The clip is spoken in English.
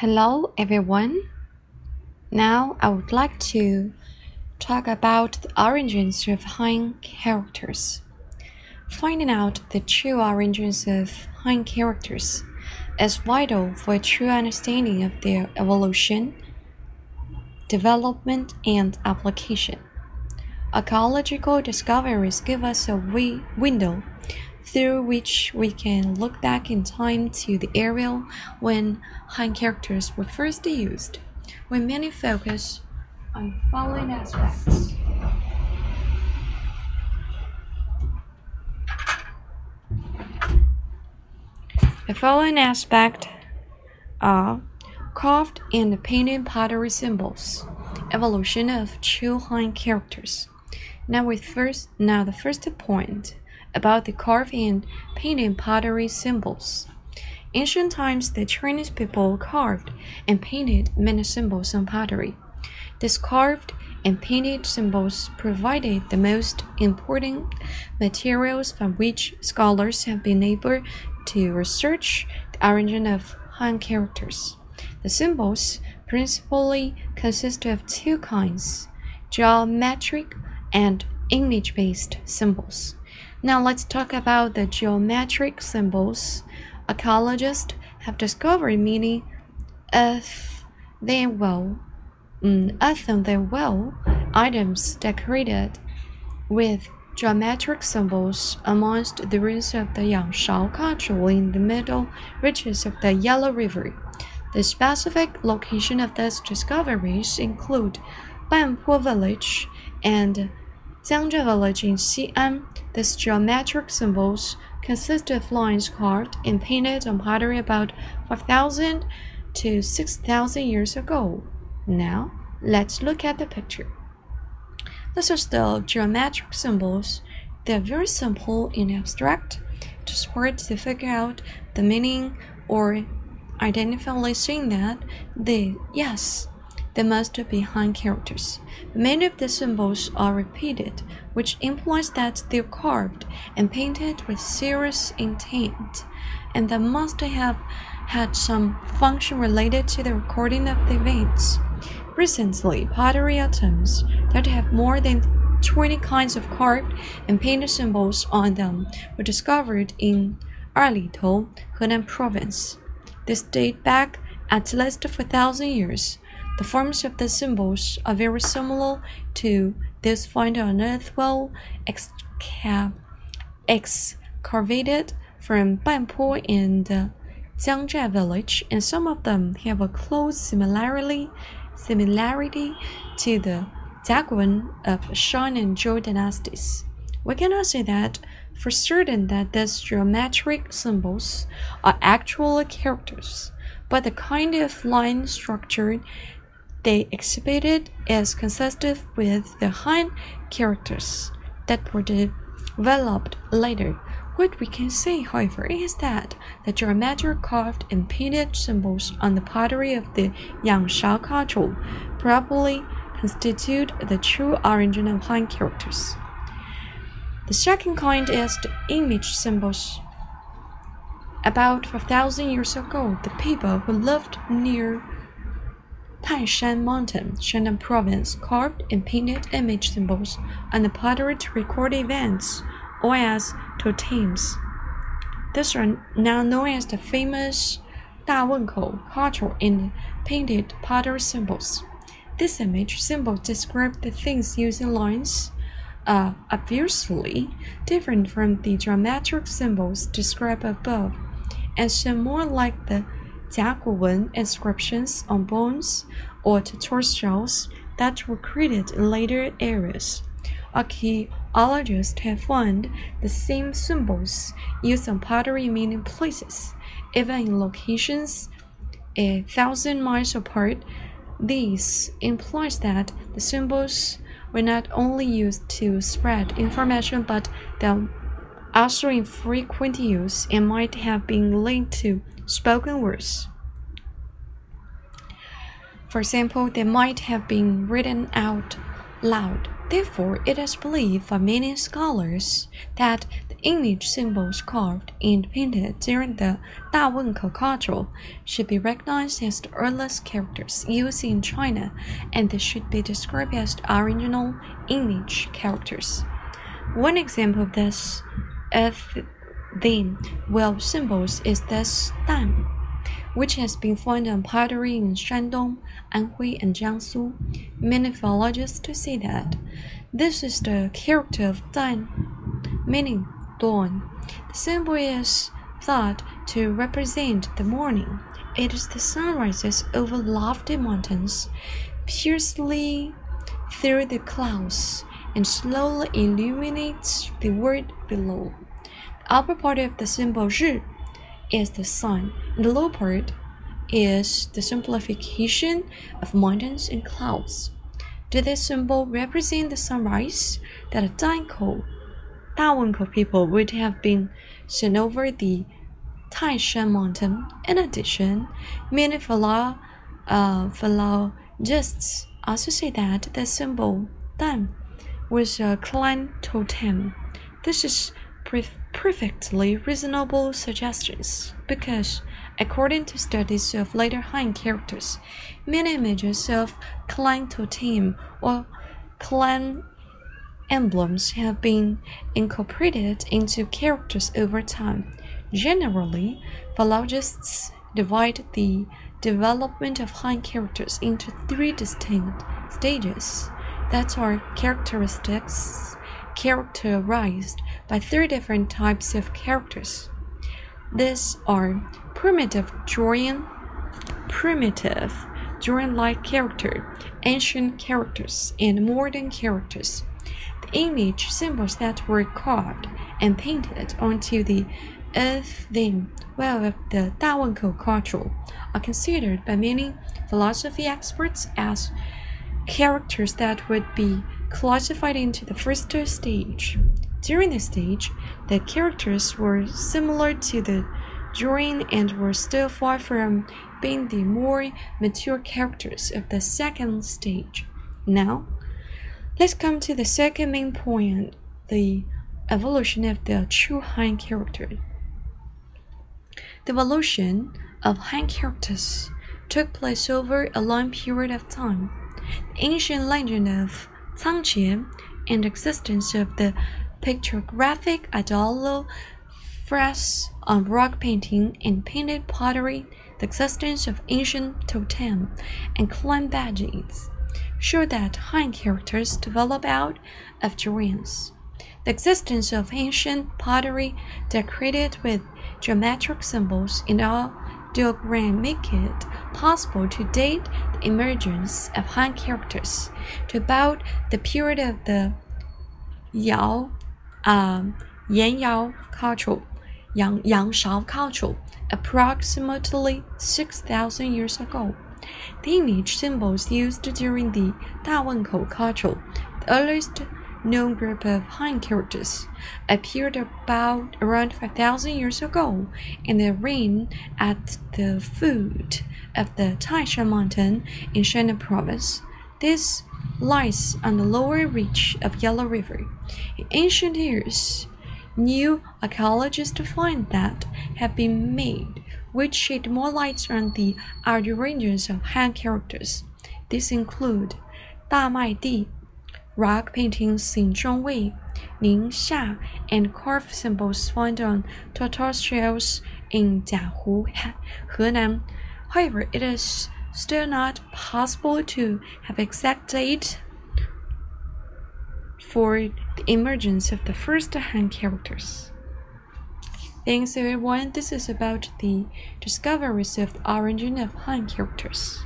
Hello, everyone. Now I would like to talk about the origins of Han characters. Finding out the true origins of Han characters is vital for a true understanding of their evolution, development, and application. Archaeological discoveries give us a window through which we can look back in time to the era when Han characters were first used, when many focus on following aspects. The following aspect are carved and painted pottery symbols, evolution of true Han characters. Now with first now the first point about the carved and painted pottery symbols. Ancient times the Chinese people carved and painted many symbols on pottery. These carved and painted symbols provided the most important materials from which scholars have been able to research the origin of Han characters. The symbols principally consist of two kinds geometric and image based symbols. Now let's talk about the geometric symbols. Archaeologists have discovered many of they well, um, of them well items decorated with geometric symbols amongst the ruins of the Yangshao Capital in the middle reaches of the Yellow River. The specific location of these discoveries include Banpo village and Jiangzhai village in Xi'an. These geometric symbols consist of lines carved and painted on pottery about 5,000 to 6,000 years ago. Now, let's look at the picture. This is the geometric symbols. They're very simple and abstract, just hard to figure out the meaning or identify saying that they yes they must be Han characters. Many of the symbols are repeated, which implies that they're carved and painted with serious intent, and they must have had some function related to the recording of the events. Recently, pottery items that have more than 20 kinds of carved and painted symbols on them were discovered in Erlitou, Henan province. This date back at least 4,000 years. The forms of the symbols are very similar to those found on earth well excavated from Banpo and Jiangzhai village, and some of them have a close similarity similarity to the Jiaguwen of Shang and Zhou dynasties. We cannot say that for certain that these geometric symbols are actual characters, but the kind of line structure they exhibited is consistent with the Han characters that were developed later. What we can say, however, is that the geometric carved and painted symbols on the pottery of the Yangshao culture probably constitute the true origin of Han characters. The second kind is the image symbols. About 5,000 years ago, the people who lived near Taishan Mountain, Shandong Province, carved and painted image symbols and the pottery to record events or as totems. These are now known as the famous Da culture in painted pottery symbols. This image symbol describes the things using lines, uh, obviously different from the geometric symbols described above, and seem more like the Jiaguwen inscriptions on bones or tortoise shells that were created in later eras. Archaeologists have found the same symbols used on pottery in many places, even in locations a thousand miles apart. This implies that the symbols were not only used to spread information, but they also in frequent use and might have been linked to spoken words. For example, they might have been written out loud Therefore, it is believed by many scholars that the image symbols carved and painted during the Da Wenkou culture should be recognized as the earliest characters used in China, and they should be described as the original image characters. One example of this of them well symbols is this Dan which has been found on pottery in Shandong, Anhui, and Jiangsu. Many philologists say that this is the character of Dan, meaning dawn. The symbol is thought to represent the morning. It is the sun rises over lofty mountains, piercingly through the clouds, and slowly illuminates the word below. The upper part of the symbol Zhi is the sun, and the lower part is the simplification of mountains and clouds. Did this symbol represent the sunrise that a Dankou, Dawenkou people would have been seen over the Taishan mountain? In addition, many philo, uh, philologists also say that the symbol Dan was a clan totem. This is perfectly reasonable suggestions because, according to studies of later Han characters, many images of clan totem or clan emblems have been incorporated into characters over time. Generally, philologists divide the development of Han characters into three distinct stages that are characteristics characterized by three different types of characters. These are primitive drawing, primitive drawing-like character, ancient characters, and modern characters. The image symbols that were carved and painted onto the earth then well of the Dawenkou culture are considered by many philosophy experts as characters that would be classified into the first stage. During this stage, the characters were similar to the drawing and were still far from being the more mature characters of the second stage. Now, let's come to the second main point the evolution of the true Han character. The evolution of Han characters took place over a long period of time. The ancient legend of Cangjie and existence of the pictographic idol fresques on rock painting and painted pottery, the existence of ancient totem and clan badges show that Han characters develop out of drawings. The existence of ancient pottery decorated with geometric symbols in all diagram make it possible to date the emergence of Han characters to about the period of the Yao, um, Yan Yao culture, Yang, Yang Shao culture, approximately 6,000 years ago. The image symbols used during the Da culture, the earliest known group of Han characters, appeared about around 5,000 years ago in the rain at the foot of the Taishan mountain in Shandong province. This lies on the lower reach of Yellow River. In ancient years, new archaeologists find that have been made, which shed more light on the outer ranges of Han characters. These include Da Mai Di, rock paintings in Zhongwei, Ningxia, and carved symbols found on tortoise shells in Jiahu, Henan. However, it is still not possible to have exact date for the emergence of the first Han characters. Thanks everyone. This is about the discoveries of the origin of Han characters.